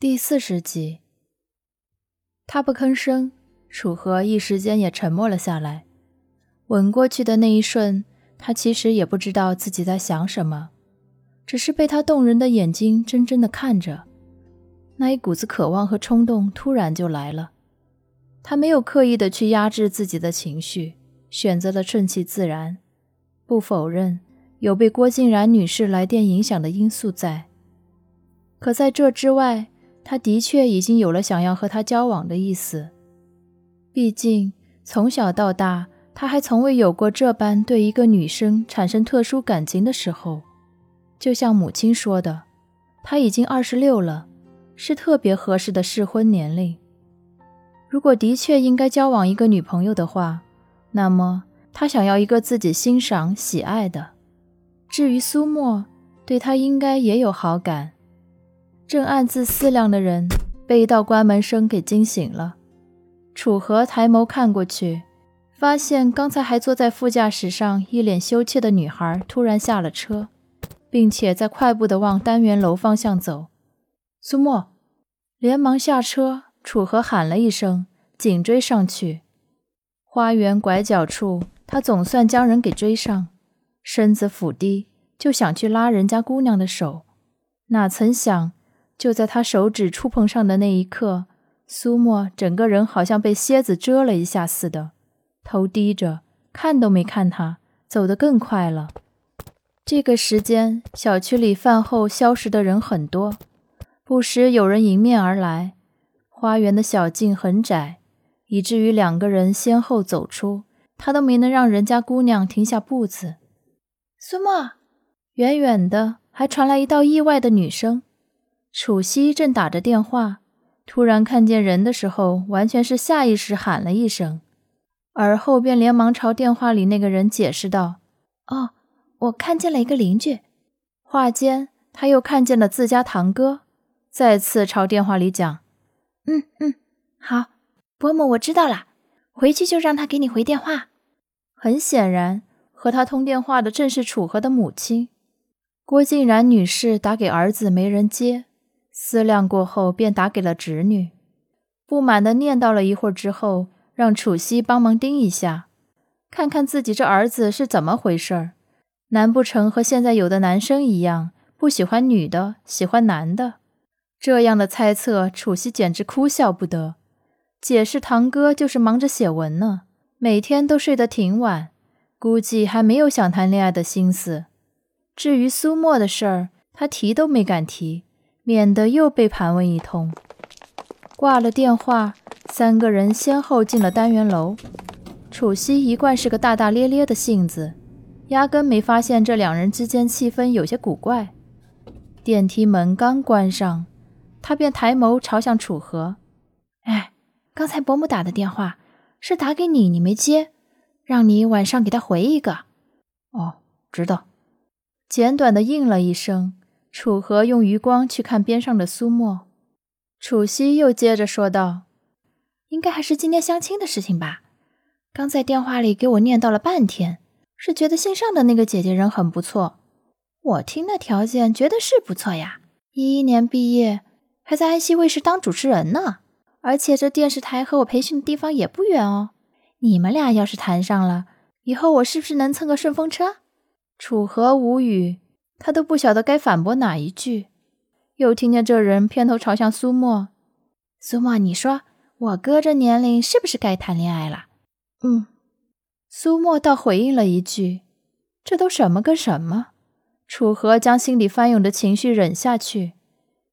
第四十集，他不吭声，楚河一时间也沉默了下来。吻过去的那一瞬，他其实也不知道自己在想什么，只是被他动人的眼睛真真的看着，那一股子渴望和冲动突然就来了。他没有刻意的去压制自己的情绪，选择了顺其自然。不否认有被郭静然女士来电影响的因素在，可在这之外。他的确已经有了想要和他交往的意思，毕竟从小到大，他还从未有过这般对一个女生产生特殊感情的时候。就像母亲说的，他已经二十六了，是特别合适的适婚年龄。如果的确应该交往一个女朋友的话，那么他想要一个自己欣赏、喜爱的。至于苏沫，对他应该也有好感。正暗自思量的人被一道关门声给惊醒了。楚河抬眸看过去，发现刚才还坐在副驾驶上一脸羞怯的女孩突然下了车，并且在快步的往单元楼方向走。苏沫连忙下车，楚河喊了一声，紧追上去。花园拐角处，他总算将人给追上，身子俯低，就想去拉人家姑娘的手，哪曾想。就在他手指触碰上的那一刻，苏沫整个人好像被蝎子蛰了一下似的，头低着，看都没看他，走得更快了。这个时间，小区里饭后消食的人很多，不时有人迎面而来。花园的小径很窄，以至于两个人先后走出，他都没能让人家姑娘停下步子。苏沫，远远的还传来一道意外的女声。楚西正打着电话，突然看见人的时候，完全是下意识喊了一声，而后便连忙朝电话里那个人解释道：“哦，我看见了一个邻居。”话间，他又看见了自家堂哥，再次朝电话里讲：“嗯嗯，好，伯母，我知道了，回去就让他给你回电话。”很显然，和他通电话的正是楚河的母亲郭静然女士，打给儿子没人接。思量过后，便打给了侄女，不满地念叨了一会儿之后，让楚西帮忙盯一下，看看自己这儿子是怎么回事儿。难不成和现在有的男生一样，不喜欢女的，喜欢男的？这样的猜测，楚西简直哭笑不得。解释堂哥就是忙着写文呢，每天都睡得挺晚，估计还没有想谈恋爱的心思。至于苏沫的事儿，他提都没敢提。免得又被盘问一通。挂了电话，三个人先后进了单元楼。楚西一贯是个大大咧咧的性子，压根没发现这两人之间气氛有些古怪。电梯门刚关上，他便抬眸朝向楚河：“哎，刚才伯母打的电话是打给你，你没接，让你晚上给他回一个。”“哦，知道。”简短的应了一声。楚河用余光去看边上的苏沫，楚西又接着说道：“应该还是今天相亲的事情吧？刚在电话里给我念叨了半天，是觉得姓尚的那个姐姐人很不错。我听那条件觉得是不错呀，一一年毕业，还在安溪卫视当主持人呢，而且这电视台和我培训的地方也不远哦。你们俩要是谈上了，以后我是不是能蹭个顺风车？”楚河无语。他都不晓得该反驳哪一句，又听见这人偏头朝向苏沫。苏沫，你说我哥这年龄是不是该谈恋爱了？嗯。苏沫倒回应了一句：“这都什么跟什么？”楚河将心里翻涌的情绪忍下去，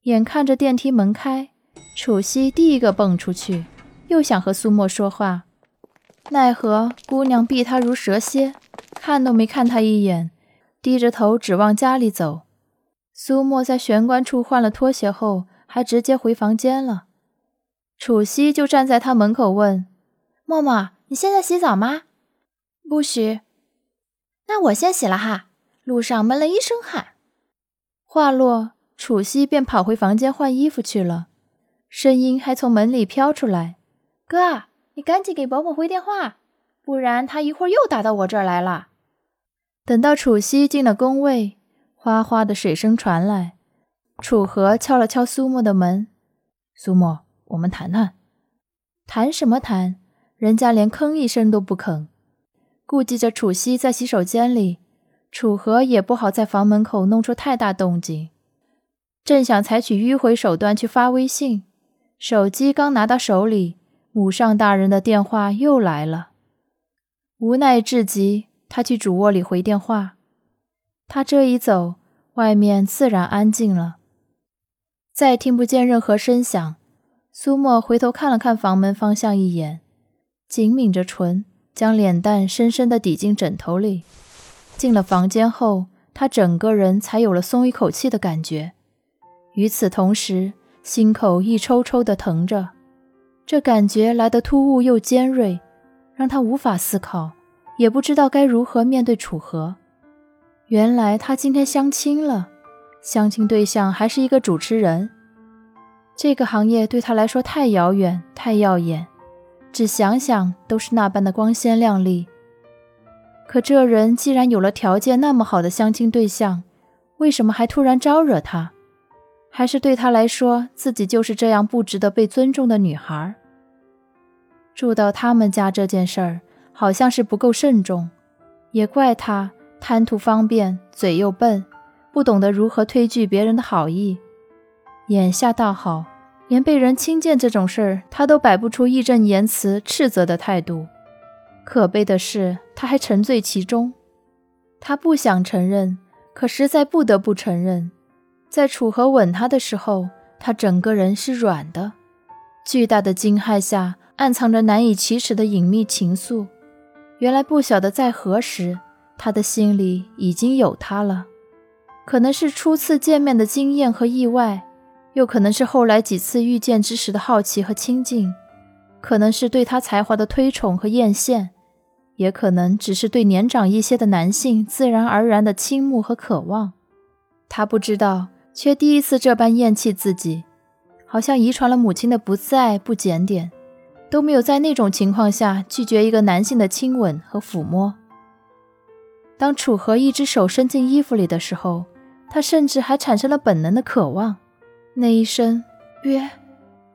眼看着电梯门开，楚西第一个蹦出去，又想和苏沫说话，奈何姑娘避他如蛇蝎，看都没看他一眼。低着头指望家里走，苏沫在玄关处换了拖鞋后，还直接回房间了。楚西就站在他门口问：“沫沫，你现在洗澡吗？”“不洗。”“那我先洗了哈，路上闷了一身汗。”话落，楚西便跑回房间换衣服去了，声音还从门里飘出来：“哥，你赶紧给伯母回电话，不然他一会儿又打到我这儿来了。”等到楚西进了宫位，哗哗的水声传来。楚河敲了敲苏沫的门：“苏沫，我们谈谈。谈什么谈？人家连吭一声都不肯。顾忌着楚西在洗手间里，楚河也不好在房门口弄出太大动静。正想采取迂回手段去发微信，手机刚拿到手里，母上大人的电话又来了。无奈至极，他去主卧里回电话。他这一走，外面自然安静了，再听不见任何声响。苏沫回头看了看房门方向一眼，紧抿着唇，将脸蛋深深地抵进枕头里。进了房间后，他整个人才有了松一口气的感觉。与此同时，心口一抽抽的疼着，这感觉来得突兀又尖锐，让他无法思考，也不知道该如何面对楚河。原来他今天相亲了，相亲对象还是一个主持人。这个行业对他来说太遥远、太耀眼，只想想都是那般的光鲜亮丽。可这人既然有了条件那么好的相亲对象，为什么还突然招惹他？还是对他来说，自己就是这样不值得被尊重的女孩。住到他们家这件事儿，好像是不够慎重，也怪他贪图方便，嘴又笨，不懂得如何推拒别人的好意。眼下倒好，连被人轻贱这种事儿，他都摆不出义正言辞斥责的态度。可悲的是，他还沉醉其中。他不想承认，可实在不得不承认。在楚河吻他的时候，他整个人是软的。巨大的惊骇下，暗藏着难以启齿的隐秘情愫。原来不晓得在何时，他的心里已经有他了。可能是初次见面的惊艳和意外，又可能是后来几次遇见之时的好奇和亲近，可能是对他才华的推崇和艳羡，也可能只是对年长一些的男性自然而然的倾慕和渴望。他不知道。却第一次这般厌弃自己，好像遗传了母亲的不自爱、不检点，都没有在那种情况下拒绝一个男性的亲吻和抚摸。当楚河一只手伸进衣服里的时候，他甚至还产生了本能的渴望。那一声“约”，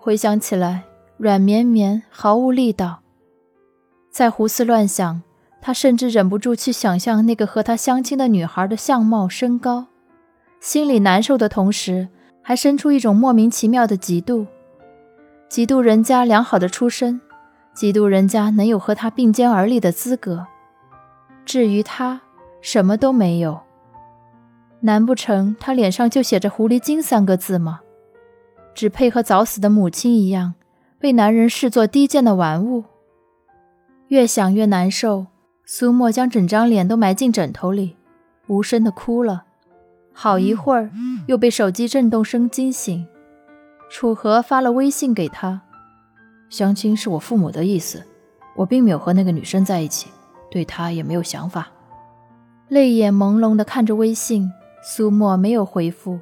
回想起来软绵绵，毫无力道。在胡思乱想，他甚至忍不住去想象那个和他相亲的女孩的相貌、身高。心里难受的同时，还生出一种莫名其妙的嫉妒，嫉妒人家良好的出身，嫉妒人家能有和他并肩而立的资格。至于他，什么都没有。难不成他脸上就写着“狐狸精”三个字吗？只配和早死的母亲一样，被男人视作低贱的玩物。越想越难受，苏沫将整张脸都埋进枕头里，无声的哭了。好一会儿，又被手机震动声惊醒。楚河发了微信给他：“相亲是我父母的意思，我并没有和那个女生在一起，对她也没有想法。”泪眼朦胧地看着微信，苏沫没有回复。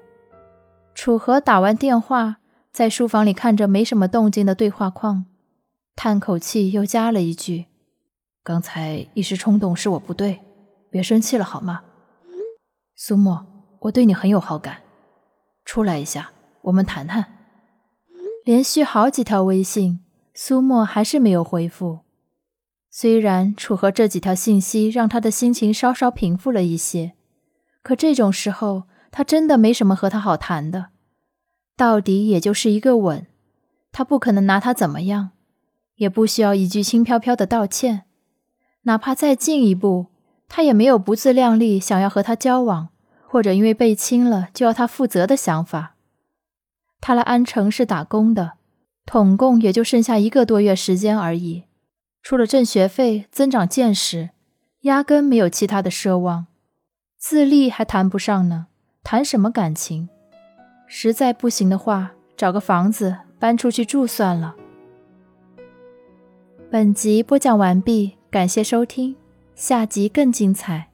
楚河打完电话，在书房里看着没什么动静的对话框，叹口气，又加了一句：“刚才一时冲动，是我不对，别生气了好吗？”苏沫。我对你很有好感，出来一下，我们谈谈。连续好几条微信，苏沫还是没有回复。虽然楚河这几条信息让他的心情稍稍平复了一些，可这种时候他真的没什么和他好谈的。到底也就是一个吻，他不可能拿他怎么样，也不需要一句轻飘飘的道歉。哪怕再进一步，他也没有不自量力想要和他交往。或者因为被亲了就要他负责的想法。他来安城是打工的，统共也就剩下一个多月时间而已。除了挣学费、增长见识，压根没有其他的奢望。自立还谈不上呢，谈什么感情？实在不行的话，找个房子搬出去住算了。本集播讲完毕，感谢收听，下集更精彩。